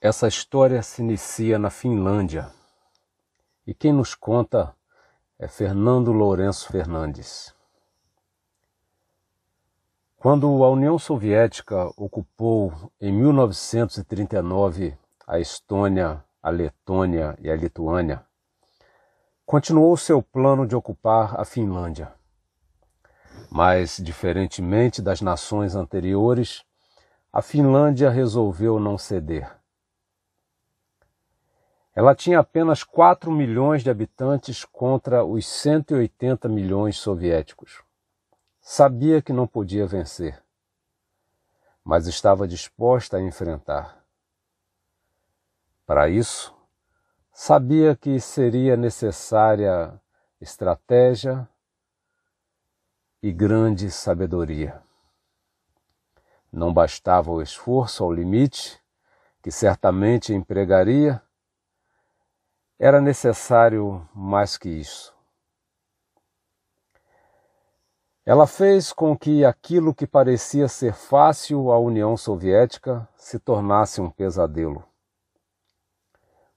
Essa história se inicia na Finlândia e quem nos conta é Fernando Lourenço Fernandes. Quando a União Soviética ocupou em 1939 a Estônia, a Letônia e a Lituânia, continuou seu plano de ocupar a Finlândia. Mas, diferentemente das nações anteriores, a Finlândia resolveu não ceder. Ela tinha apenas 4 milhões de habitantes contra os 180 milhões soviéticos. Sabia que não podia vencer, mas estava disposta a enfrentar. Para isso, sabia que seria necessária estratégia e grande sabedoria. Não bastava o esforço ao limite, que certamente empregaria, era necessário mais que isso. Ela fez com que aquilo que parecia ser fácil à União Soviética se tornasse um pesadelo.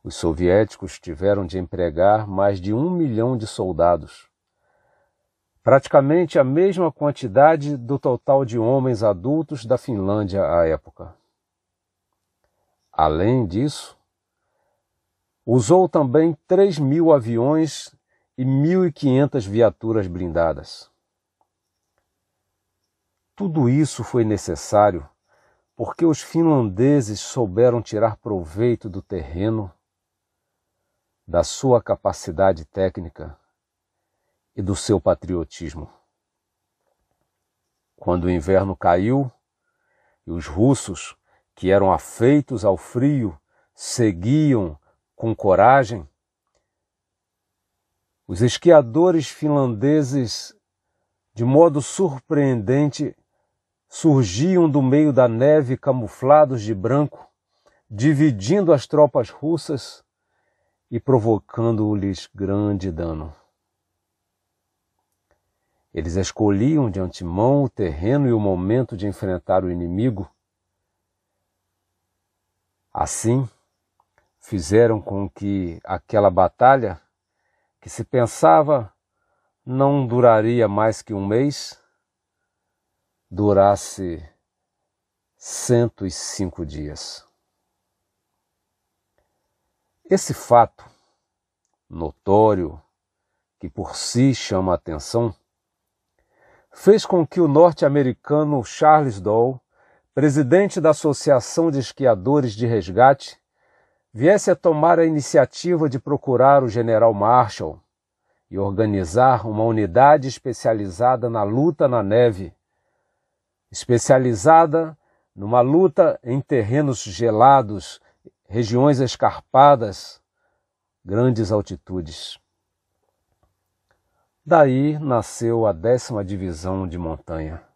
Os soviéticos tiveram de empregar mais de um milhão de soldados, praticamente a mesma quantidade do total de homens adultos da Finlândia à época. Além disso, Usou também 3 mil aviões e 1.500 viaturas blindadas. Tudo isso foi necessário porque os finlandeses souberam tirar proveito do terreno, da sua capacidade técnica e do seu patriotismo. Quando o inverno caiu e os russos, que eram afeitos ao frio, seguiam com coragem, os esquiadores finlandeses, de modo surpreendente, surgiam do meio da neve camuflados de branco, dividindo as tropas russas e provocando-lhes grande dano. Eles escolhiam de antemão o terreno e o momento de enfrentar o inimigo. Assim, fizeram com que aquela batalha, que se pensava não duraria mais que um mês, durasse 105 dias. Esse fato, notório, que por si chama a atenção, fez com que o norte-americano Charles Dole, presidente da Associação de Esquiadores de Resgate, viesse a tomar a iniciativa de procurar o general Marshall e organizar uma unidade especializada na luta na neve, especializada numa luta em terrenos gelados, regiões escarpadas, grandes altitudes. Daí nasceu a décima divisão de montanha.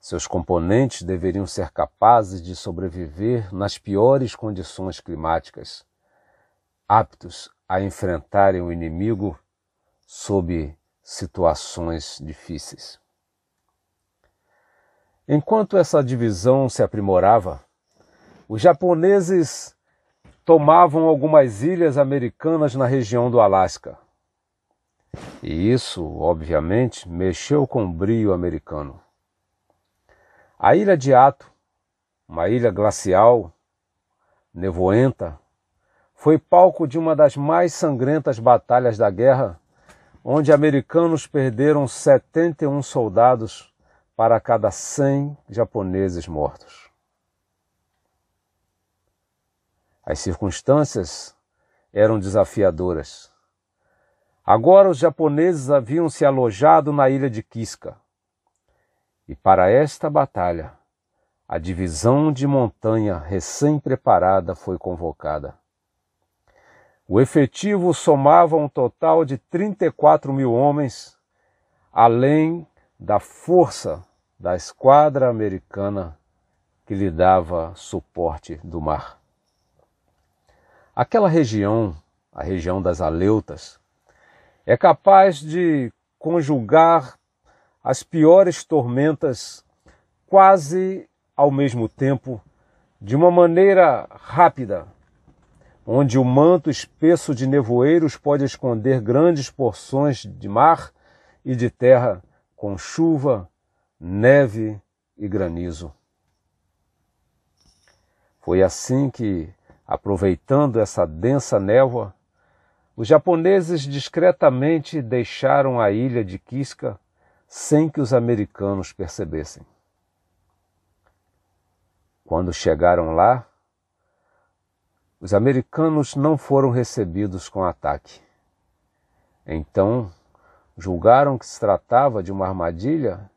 Seus componentes deveriam ser capazes de sobreviver nas piores condições climáticas, aptos a enfrentarem o inimigo sob situações difíceis. Enquanto essa divisão se aprimorava, os japoneses tomavam algumas ilhas americanas na região do Alasca. E isso, obviamente, mexeu com o brio americano. A ilha de Ato, uma ilha glacial, nevoenta, foi palco de uma das mais sangrentas batalhas da guerra, onde americanos perderam 71 soldados para cada 100 japoneses mortos. As circunstâncias eram desafiadoras. Agora os japoneses haviam se alojado na ilha de Kiska e para esta batalha, a divisão de montanha recém-preparada foi convocada. O efetivo somava um total de 34 mil homens, além da força da esquadra americana que lhe dava suporte do mar. Aquela região, a região das Aleutas, é capaz de conjugar as piores tormentas quase ao mesmo tempo de uma maneira rápida, onde o manto espesso de nevoeiros pode esconder grandes porções de mar e de terra com chuva, neve e granizo. Foi assim que, aproveitando essa densa névoa, os japoneses discretamente deixaram a ilha de Kiska sem que os americanos percebessem. Quando chegaram lá, os americanos não foram recebidos com ataque. Então, julgaram que se tratava de uma armadilha,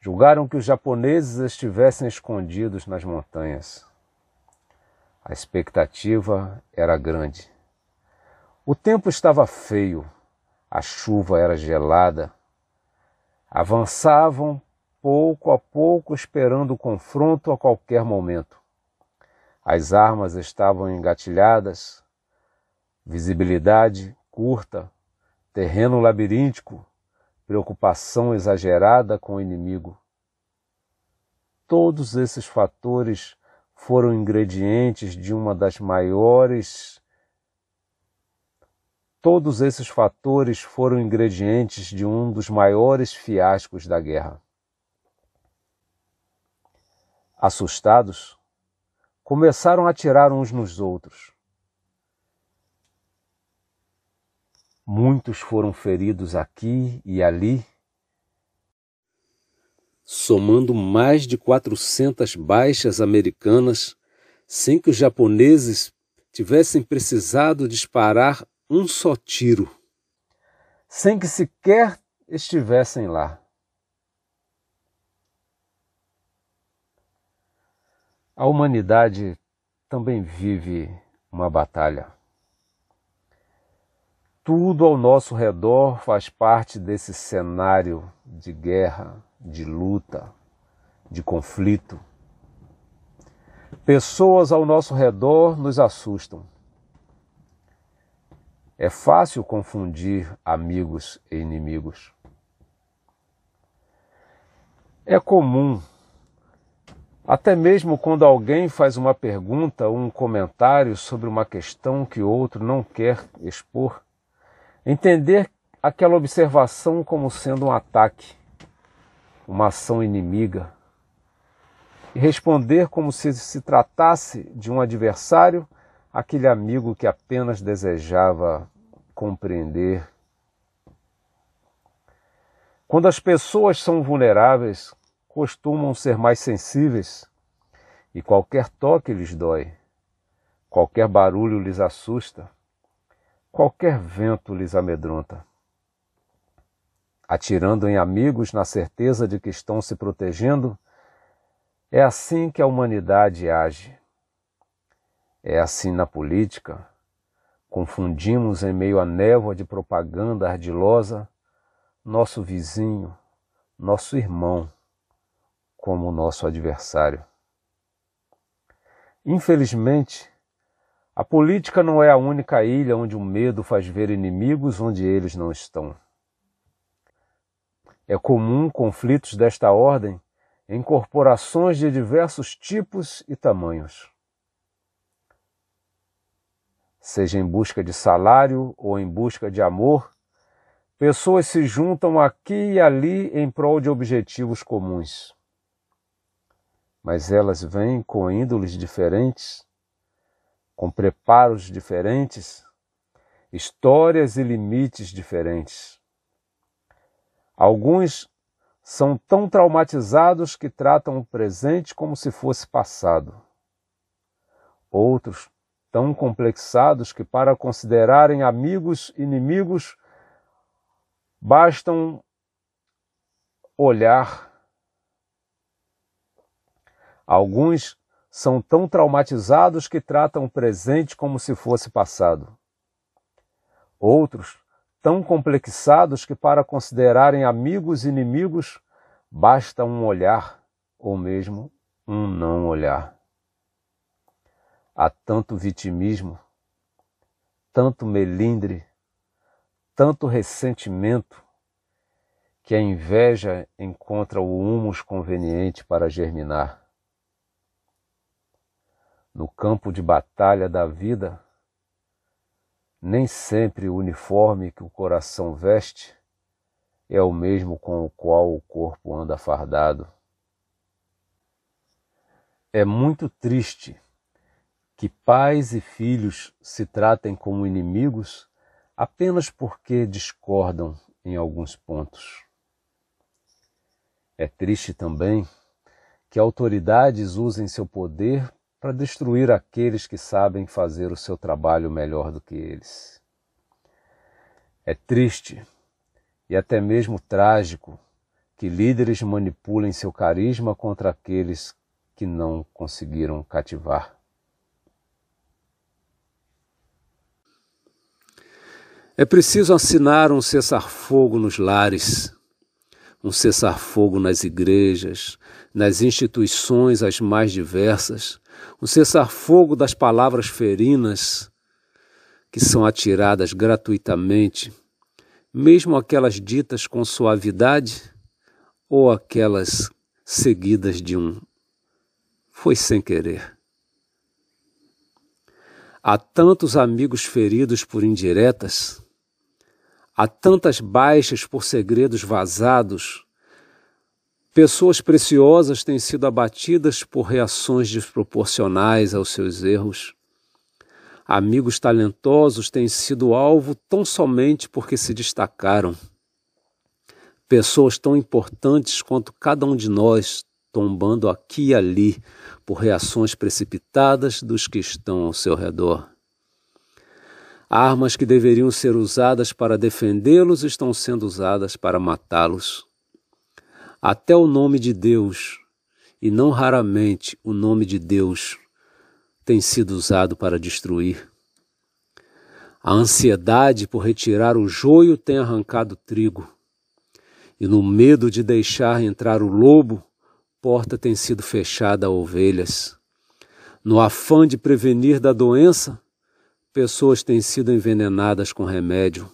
julgaram que os japoneses estivessem escondidos nas montanhas. A expectativa era grande. O tempo estava feio, a chuva era gelada. Avançavam pouco a pouco, esperando o confronto a qualquer momento. As armas estavam engatilhadas, visibilidade curta, terreno labiríntico, preocupação exagerada com o inimigo. Todos esses fatores foram ingredientes de uma das maiores Todos esses fatores foram ingredientes de um dos maiores fiascos da guerra. Assustados, começaram a atirar uns nos outros. Muitos foram feridos aqui e ali, somando mais de 400 baixas americanas, sem que os japoneses tivessem precisado disparar um só tiro, sem que sequer estivessem lá. A humanidade também vive uma batalha. Tudo ao nosso redor faz parte desse cenário de guerra, de luta, de conflito. Pessoas ao nosso redor nos assustam. É fácil confundir amigos e inimigos. É comum, até mesmo quando alguém faz uma pergunta ou um comentário sobre uma questão que outro não quer expor, entender aquela observação como sendo um ataque, uma ação inimiga, e responder como se se tratasse de um adversário aquele amigo que apenas desejava compreender. Quando as pessoas são vulneráveis, costumam ser mais sensíveis e qualquer toque lhes dói, qualquer barulho lhes assusta, qualquer vento lhes amedronta. Atirando em amigos na certeza de que estão se protegendo, é assim que a humanidade age. É assim na política. Confundimos em meio à névoa de propaganda ardilosa nosso vizinho, nosso irmão, como nosso adversário. Infelizmente, a política não é a única ilha onde o medo faz ver inimigos onde eles não estão. É comum conflitos desta ordem em corporações de diversos tipos e tamanhos seja em busca de salário ou em busca de amor, pessoas se juntam aqui e ali em prol de objetivos comuns. Mas elas vêm com índoles diferentes, com preparos diferentes, histórias e limites diferentes. Alguns são tão traumatizados que tratam o presente como se fosse passado. Outros tão complexados que, para considerarem amigos inimigos, bastam olhar. Alguns são tão traumatizados que tratam o presente como se fosse passado. Outros, tão complexados que, para considerarem amigos inimigos, basta um olhar ou mesmo um não olhar. Há tanto vitimismo, tanto melindre, tanto ressentimento, que a inveja encontra o humus conveniente para germinar. no campo de batalha da vida, nem sempre o uniforme que o coração veste é o mesmo com o qual o corpo anda fardado. É muito triste que pais e filhos se tratem como inimigos apenas porque discordam em alguns pontos. É triste também que autoridades usem seu poder para destruir aqueles que sabem fazer o seu trabalho melhor do que eles. É triste e até mesmo trágico que líderes manipulem seu carisma contra aqueles que não conseguiram cativar. É preciso assinar um cessar-fogo nos lares, um cessar-fogo nas igrejas, nas instituições as mais diversas, um cessar-fogo das palavras ferinas que são atiradas gratuitamente, mesmo aquelas ditas com suavidade ou aquelas seguidas de um foi sem querer. Há tantos amigos feridos por indiretas, há tantas baixas por segredos vazados, pessoas preciosas têm sido abatidas por reações desproporcionais aos seus erros. Amigos talentosos têm sido alvo tão somente porque se destacaram. Pessoas tão importantes quanto cada um de nós tombando aqui e ali por reações precipitadas dos que estão ao seu redor. Armas que deveriam ser usadas para defendê-los estão sendo usadas para matá-los. Até o nome de Deus, e não raramente o nome de Deus, tem sido usado para destruir. A ansiedade por retirar o joio tem arrancado o trigo, e no medo de deixar entrar o lobo, porta tem sido fechada a ovelhas. No afã de prevenir da doença, pessoas têm sido envenenadas com remédio.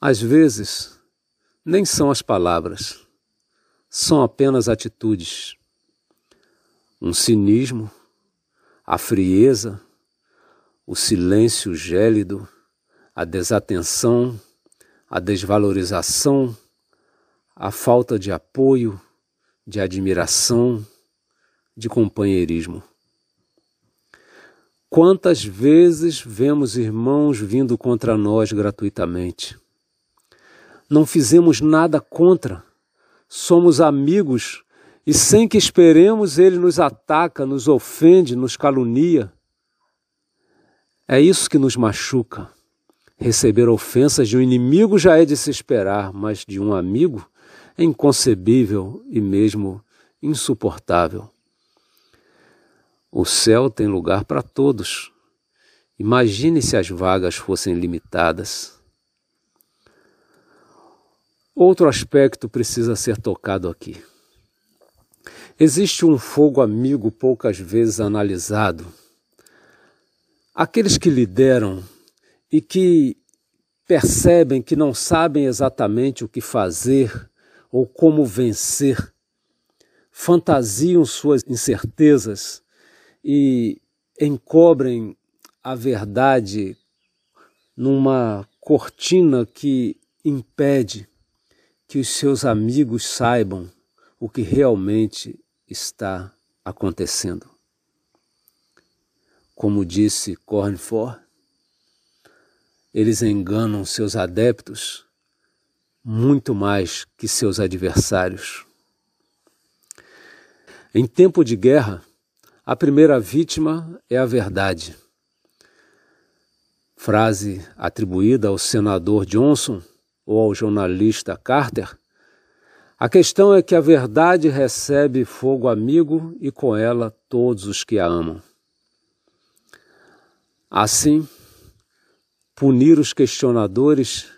Às vezes, nem são as palavras, são apenas atitudes. Um cinismo, a frieza, o silêncio gélido, a desatenção, a desvalorização a falta de apoio, de admiração, de companheirismo. Quantas vezes vemos irmãos vindo contra nós gratuitamente? Não fizemos nada contra, somos amigos e sem que esperemos ele nos ataca, nos ofende, nos calunia. É isso que nos machuca. Receber ofensas de um inimigo já é de se esperar, mas de um amigo é inconcebível e mesmo insuportável. O céu tem lugar para todos. Imagine se as vagas fossem limitadas. Outro aspecto precisa ser tocado aqui. Existe um fogo amigo poucas vezes analisado. Aqueles que lideram e que percebem que não sabem exatamente o que fazer ou como vencer, fantasiam suas incertezas e encobrem a verdade numa cortina que impede que os seus amigos saibam o que realmente está acontecendo. Como disse Cornford, eles enganam seus adeptos muito mais que seus adversários. Em tempo de guerra, a primeira vítima é a verdade. Frase atribuída ao senador Johnson ou ao jornalista Carter. A questão é que a verdade recebe fogo amigo e com ela todos os que a amam. Assim, punir os questionadores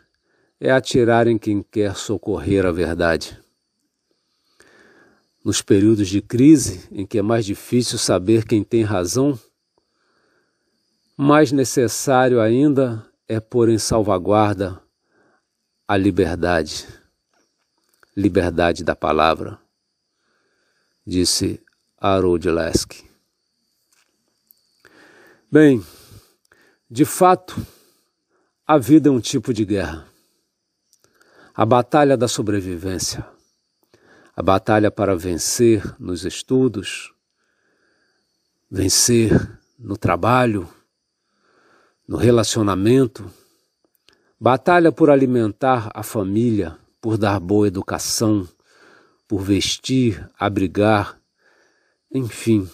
é atirar em quem quer socorrer a verdade. Nos períodos de crise, em que é mais difícil saber quem tem razão, mais necessário ainda é pôr em salvaguarda a liberdade, liberdade da palavra, disse Harold Lesk. Bem, de fato, a vida é um tipo de guerra. A batalha da sobrevivência, a batalha para vencer nos estudos, vencer no trabalho, no relacionamento, batalha por alimentar a família, por dar boa educação, por vestir, abrigar, enfim,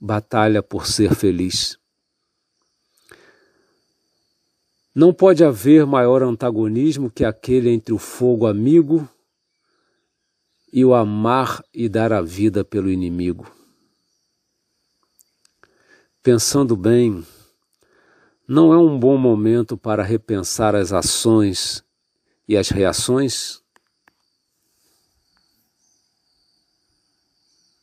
batalha por ser feliz. Não pode haver maior antagonismo que aquele entre o fogo amigo e o amar e dar a vida pelo inimigo. Pensando bem, não é um bom momento para repensar as ações e as reações?